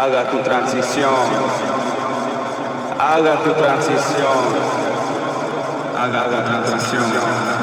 Haga tu transición. Haga tu transición. Haga tu transición.